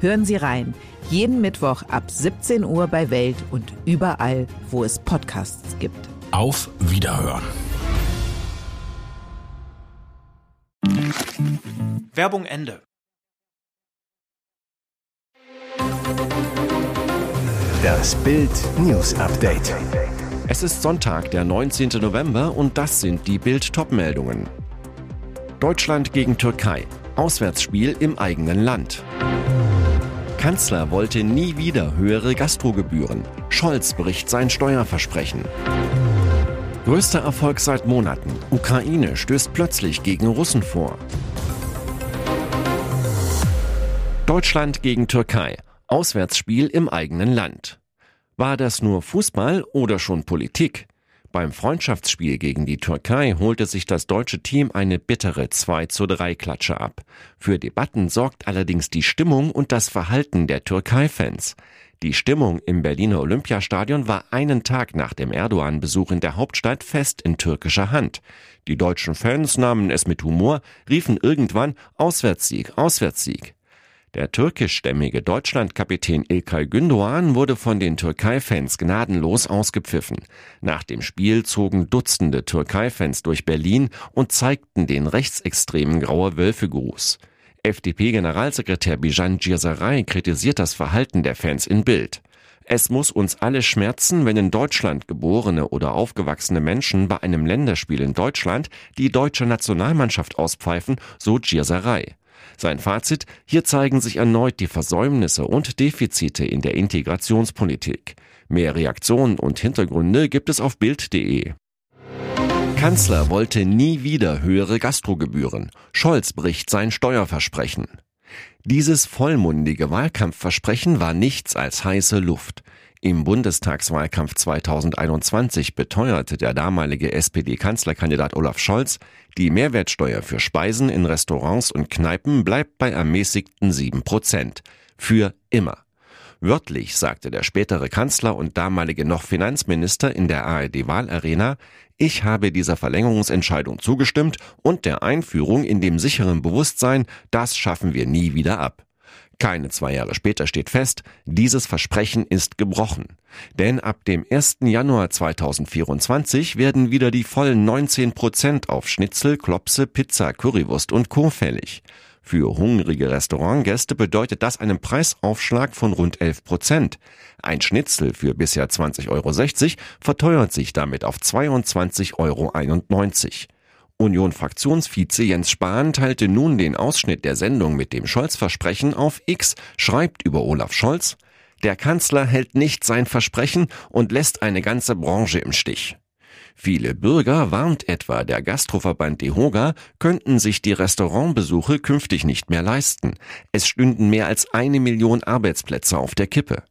Hören Sie rein. Jeden Mittwoch ab 17 Uhr bei Welt und überall, wo es Podcasts gibt. Auf Wiederhören. Werbung Ende. Das Bild News Update. Es ist Sonntag, der 19. November und das sind die Bild Topmeldungen. Deutschland gegen Türkei. Auswärtsspiel im eigenen Land. Kanzler wollte nie wieder höhere Gastrogebühren. Scholz bricht sein Steuerversprechen. Größter Erfolg seit Monaten. Ukraine stößt plötzlich gegen Russen vor. Deutschland gegen Türkei. Auswärtsspiel im eigenen Land. War das nur Fußball oder schon Politik? Beim Freundschaftsspiel gegen die Türkei holte sich das deutsche Team eine bittere 2 zu 3 Klatsche ab. Für Debatten sorgt allerdings die Stimmung und das Verhalten der Türkei-Fans. Die Stimmung im Berliner Olympiastadion war einen Tag nach dem Erdogan-Besuch in der Hauptstadt fest in türkischer Hand. Die deutschen Fans nahmen es mit Humor, riefen irgendwann Auswärtssieg, Auswärtssieg. Der türkischstämmige Deutschlandkapitän Ilkay Gündoğan wurde von den Türkei-Fans gnadenlos ausgepfiffen. Nach dem Spiel zogen Dutzende Türkei-Fans durch Berlin und zeigten den rechtsextremen Graue Wölfe-Gruß. FDP-Generalsekretär Bijan Girsaray kritisiert das Verhalten der Fans in Bild. Es muss uns alle schmerzen, wenn in Deutschland geborene oder aufgewachsene Menschen bei einem Länderspiel in Deutschland die deutsche Nationalmannschaft auspfeifen, so Girsaray. Sein Fazit, hier zeigen sich erneut die Versäumnisse und Defizite in der Integrationspolitik. Mehr Reaktionen und Hintergründe gibt es auf Bild.de. Kanzler wollte nie wieder höhere Gastrogebühren. Scholz bricht sein Steuerversprechen. Dieses vollmundige Wahlkampfversprechen war nichts als heiße Luft. Im Bundestagswahlkampf 2021 beteuerte der damalige SPD-Kanzlerkandidat Olaf Scholz, die Mehrwertsteuer für Speisen in Restaurants und Kneipen bleibt bei ermäßigten 7 Prozent. Für immer. Wörtlich sagte der spätere Kanzler und damalige noch Finanzminister in der ARD-Wahlarena, ich habe dieser Verlängerungsentscheidung zugestimmt und der Einführung in dem sicheren Bewusstsein, das schaffen wir nie wieder ab. Keine zwei Jahre später steht fest, dieses Versprechen ist gebrochen. Denn ab dem 1. Januar 2024 werden wieder die vollen 19 Prozent auf Schnitzel, Klopse, Pizza, Currywurst und Co. fällig. Für hungrige Restaurantgäste bedeutet das einen Preisaufschlag von rund 11 Prozent. Ein Schnitzel für bisher 20,60 Euro verteuert sich damit auf 22,91 Euro. Union-Fraktionsvize Jens Spahn teilte nun den Ausschnitt der Sendung mit dem Scholz-Versprechen auf X, schreibt über Olaf Scholz, der Kanzler hält nicht sein Versprechen und lässt eine ganze Branche im Stich. Viele Bürger, warnt etwa der Gastroverband DEHOGA, könnten sich die Restaurantbesuche künftig nicht mehr leisten. Es stünden mehr als eine Million Arbeitsplätze auf der Kippe.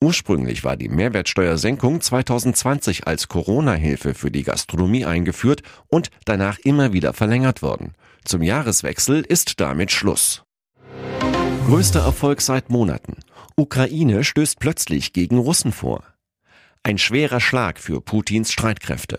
Ursprünglich war die Mehrwertsteuersenkung 2020 als Corona-Hilfe für die Gastronomie eingeführt und danach immer wieder verlängert worden. Zum Jahreswechsel ist damit Schluss. Größter Erfolg seit Monaten. Ukraine stößt plötzlich gegen Russen vor. Ein schwerer Schlag für Putins Streitkräfte.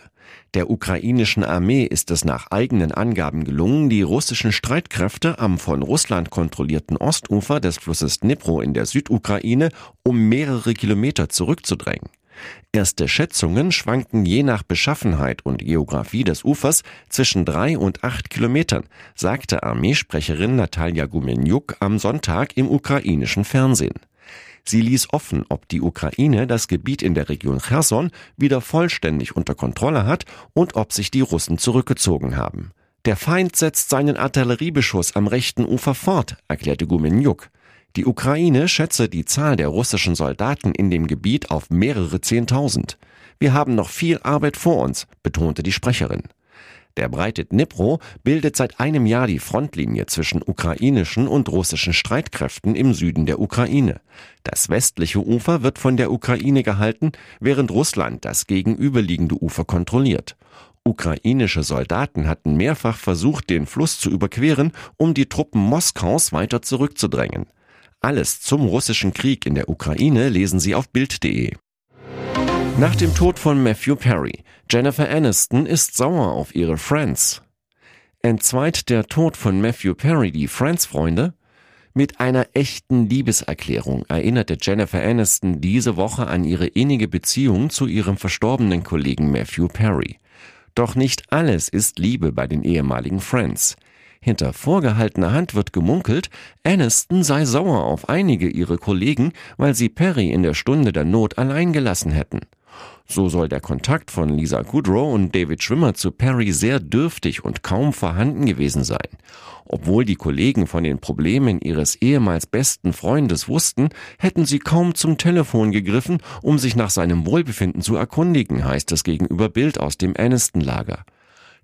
Der ukrainischen Armee ist es nach eigenen Angaben gelungen, die russischen Streitkräfte am von Russland kontrollierten Ostufer des Flusses Dnipro in der Südukraine um mehrere Kilometer zurückzudrängen. Erste Schätzungen schwanken je nach Beschaffenheit und Geografie des Ufers zwischen drei und acht Kilometern, sagte Armeesprecherin Natalia Gumenjuk am Sonntag im ukrainischen Fernsehen. Sie ließ offen, ob die Ukraine das Gebiet in der Region Cherson wieder vollständig unter Kontrolle hat und ob sich die Russen zurückgezogen haben. Der Feind setzt seinen Artilleriebeschuss am rechten Ufer fort, erklärte Gumenjuk. Die Ukraine schätze die Zahl der russischen Soldaten in dem Gebiet auf mehrere Zehntausend. Wir haben noch viel Arbeit vor uns, betonte die Sprecherin. Der breite Dnipro bildet seit einem Jahr die Frontlinie zwischen ukrainischen und russischen Streitkräften im Süden der Ukraine. Das westliche Ufer wird von der Ukraine gehalten, während Russland das gegenüberliegende Ufer kontrolliert. Ukrainische Soldaten hatten mehrfach versucht, den Fluss zu überqueren, um die Truppen Moskaus weiter zurückzudrängen. Alles zum russischen Krieg in der Ukraine lesen Sie auf Bild.de. Nach dem Tod von Matthew Perry, Jennifer Aniston ist sauer auf ihre Friends. Entzweit der Tod von Matthew Perry die Friends-Freunde? Mit einer echten Liebeserklärung erinnerte Jennifer Aniston diese Woche an ihre innige Beziehung zu ihrem verstorbenen Kollegen Matthew Perry. Doch nicht alles ist Liebe bei den ehemaligen Friends. Hinter vorgehaltener Hand wird gemunkelt, Aniston sei sauer auf einige ihrer Kollegen, weil sie Perry in der Stunde der Not allein gelassen hätten. So soll der Kontakt von Lisa Kudrow und David Schwimmer zu Perry sehr dürftig und kaum vorhanden gewesen sein. Obwohl die Kollegen von den Problemen ihres ehemals besten Freundes wussten, hätten sie kaum zum Telefon gegriffen, um sich nach seinem Wohlbefinden zu erkundigen, heißt es gegenüber Bild aus dem Aniston-Lager.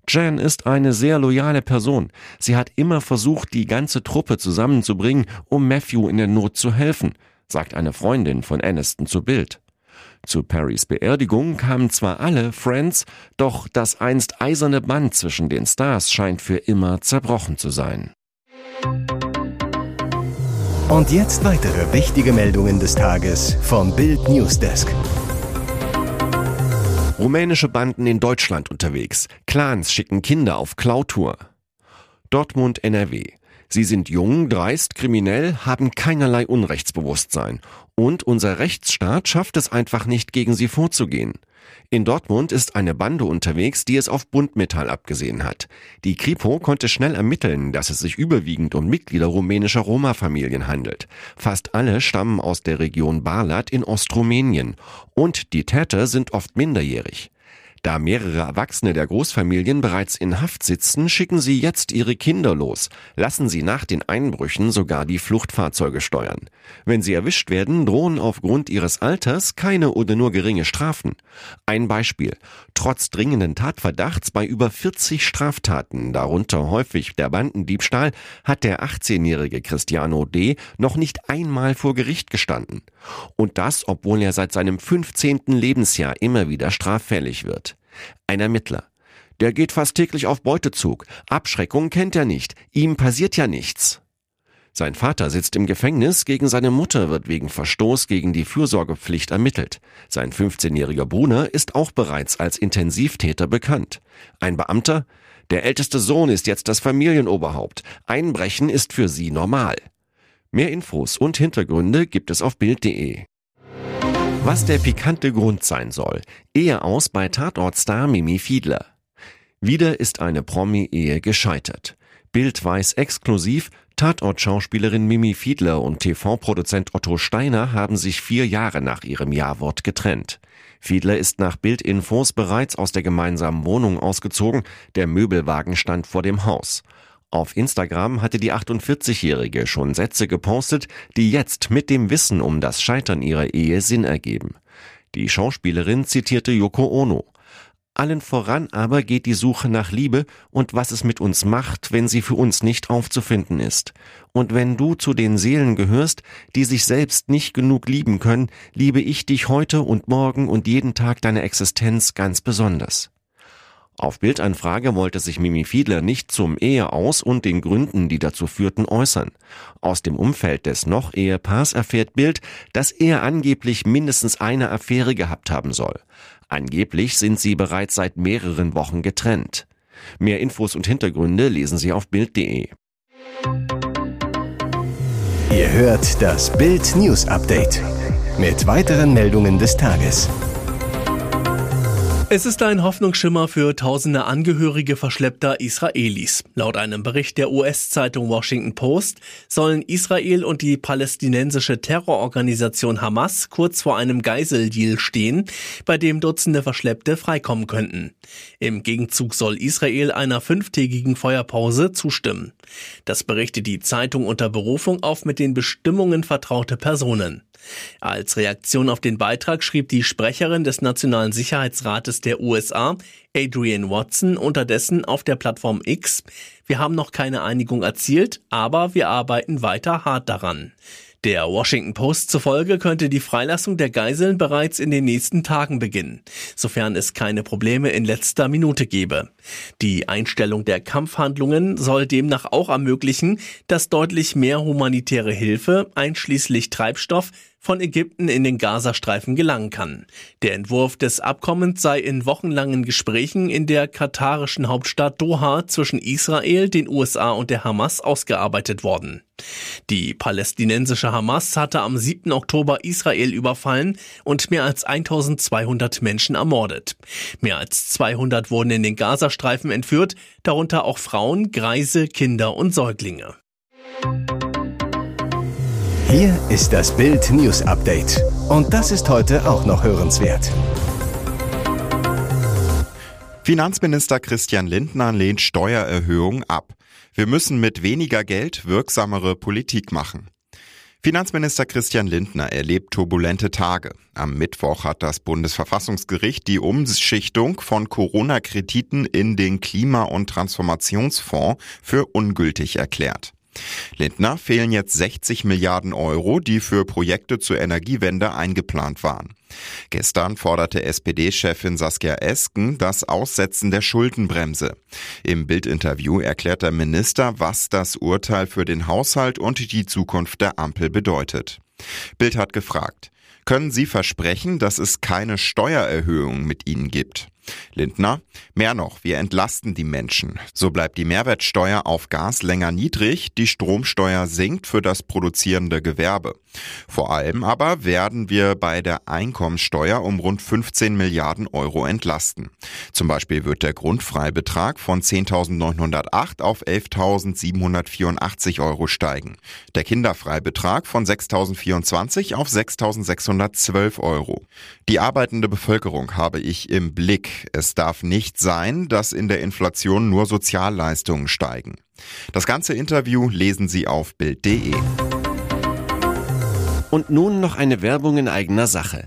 Jan ist eine sehr loyale Person. Sie hat immer versucht, die ganze Truppe zusammenzubringen, um Matthew in der Not zu helfen, sagt eine Freundin von Aniston zu Bild. Zu Perrys Beerdigung kamen zwar alle Friends, doch das einst eiserne Band zwischen den Stars scheint für immer zerbrochen zu sein. Und jetzt weitere wichtige Meldungen des Tages vom Bild Newsdesk. Rumänische Banden in Deutschland unterwegs. Clans schicken Kinder auf Klautour. Dortmund NRW. Sie sind jung, dreist, kriminell, haben keinerlei Unrechtsbewusstsein. Und unser Rechtsstaat schafft es einfach nicht, gegen sie vorzugehen. In Dortmund ist eine Bande unterwegs, die es auf Buntmetall abgesehen hat. Die Kripo konnte schnell ermitteln, dass es sich überwiegend um Mitglieder rumänischer Roma-Familien handelt. Fast alle stammen aus der Region Barlat in Ostrumänien. Und die Täter sind oft minderjährig. Da mehrere Erwachsene der Großfamilien bereits in Haft sitzen, schicken sie jetzt ihre Kinder los, lassen sie nach den Einbrüchen sogar die Fluchtfahrzeuge steuern. Wenn sie erwischt werden, drohen aufgrund ihres Alters keine oder nur geringe Strafen. Ein Beispiel. Trotz dringenden Tatverdachts bei über 40 Straftaten, darunter häufig der Bandendiebstahl, hat der 18-jährige Cristiano D. noch nicht einmal vor Gericht gestanden. Und das, obwohl er seit seinem 15. Lebensjahr immer wieder straffällig wird. Ein Ermittler. Der geht fast täglich auf Beutezug. Abschreckung kennt er nicht. Ihm passiert ja nichts. Sein Vater sitzt im Gefängnis, gegen seine Mutter wird wegen Verstoß gegen die Fürsorgepflicht ermittelt. Sein 15-jähriger Bruder ist auch bereits als Intensivtäter bekannt. Ein Beamter? Der älteste Sohn ist jetzt das Familienoberhaupt. Einbrechen ist für sie normal. Mehr Infos und Hintergründe gibt es auf Bild.de. Was der pikante Grund sein soll. Ehe aus bei Tatortstar Mimi Fiedler. Wieder ist eine Promi-Ehe gescheitert. Bild weiß exklusiv, Tatort-Schauspielerin Mimi Fiedler und TV-Produzent Otto Steiner haben sich vier Jahre nach ihrem Jawort getrennt. Fiedler ist nach Bildinfos bereits aus der gemeinsamen Wohnung ausgezogen, der Möbelwagen stand vor dem Haus. Auf Instagram hatte die 48-Jährige schon Sätze gepostet, die jetzt mit dem Wissen um das Scheitern ihrer Ehe Sinn ergeben. Die Schauspielerin zitierte Yoko Ono. Allen voran aber geht die Suche nach Liebe und was es mit uns macht, wenn sie für uns nicht aufzufinden ist. Und wenn du zu den Seelen gehörst, die sich selbst nicht genug lieben können, liebe ich dich heute und morgen und jeden Tag deiner Existenz ganz besonders. Auf Bildanfrage wollte sich Mimi Fiedler nicht zum Eheaus und den Gründen, die dazu führten, äußern. Aus dem Umfeld des Noch-Ehepaars erfährt Bild, dass er angeblich mindestens eine Affäre gehabt haben soll. Angeblich sind sie bereits seit mehreren Wochen getrennt. Mehr Infos und Hintergründe lesen Sie auf Bild.de. Ihr hört das Bild News Update mit weiteren Meldungen des Tages. Es ist ein Hoffnungsschimmer für tausende Angehörige verschleppter Israelis. Laut einem Bericht der US-Zeitung Washington Post sollen Israel und die palästinensische Terrororganisation Hamas kurz vor einem Geiseldeal stehen, bei dem Dutzende Verschleppte freikommen könnten. Im Gegenzug soll Israel einer fünftägigen Feuerpause zustimmen. Das berichtet die Zeitung unter Berufung auf mit den Bestimmungen vertraute Personen. Als Reaktion auf den Beitrag schrieb die Sprecherin des Nationalen Sicherheitsrates der USA, Adrian Watson, unterdessen auf der Plattform X, wir haben noch keine Einigung erzielt, aber wir arbeiten weiter hart daran. Der Washington Post zufolge könnte die Freilassung der Geiseln bereits in den nächsten Tagen beginnen, sofern es keine Probleme in letzter Minute gebe. Die Einstellung der Kampfhandlungen soll demnach auch ermöglichen, dass deutlich mehr humanitäre Hilfe, einschließlich Treibstoff, von Ägypten in den Gazastreifen gelangen kann. Der Entwurf des Abkommens sei in wochenlangen Gesprächen in der katarischen Hauptstadt Doha zwischen Israel, den USA und der Hamas ausgearbeitet worden. Die palästinensische Hamas hatte am 7. Oktober Israel überfallen und mehr als 1200 Menschen ermordet. Mehr als 200 wurden in den Gazastreifen entführt, darunter auch Frauen, Greise, Kinder und Säuglinge. Hier ist das Bild News Update. Und das ist heute auch noch hörenswert. Finanzminister Christian Lindner lehnt Steuererhöhung ab. Wir müssen mit weniger Geld wirksamere Politik machen. Finanzminister Christian Lindner erlebt turbulente Tage. Am Mittwoch hat das Bundesverfassungsgericht die Umschichtung von Corona-Krediten in den Klima- und Transformationsfonds für ungültig erklärt. Lindner fehlen jetzt 60 Milliarden Euro, die für Projekte zur Energiewende eingeplant waren. Gestern forderte SPD-Chefin Saskia Esken das Aussetzen der Schuldenbremse. Im Bildinterview erklärt der Minister, was das Urteil für den Haushalt und die Zukunft der Ampel bedeutet. Bild hat gefragt, können Sie versprechen, dass es keine Steuererhöhung mit Ihnen gibt? Lindner, mehr noch, wir entlasten die Menschen. So bleibt die Mehrwertsteuer auf Gas länger niedrig, die Stromsteuer sinkt für das produzierende Gewerbe. Vor allem aber werden wir bei der Einkommensteuer um rund 15 Milliarden Euro entlasten. Zum Beispiel wird der Grundfreibetrag von 10.908 auf 11.784 Euro steigen. Der Kinderfreibetrag von 6.024 auf 6.612 Euro. Die arbeitende Bevölkerung habe ich im Blick. Es darf nicht sein, dass in der Inflation nur Sozialleistungen steigen. Das ganze Interview lesen Sie auf Bild.de. Und nun noch eine Werbung in eigener Sache.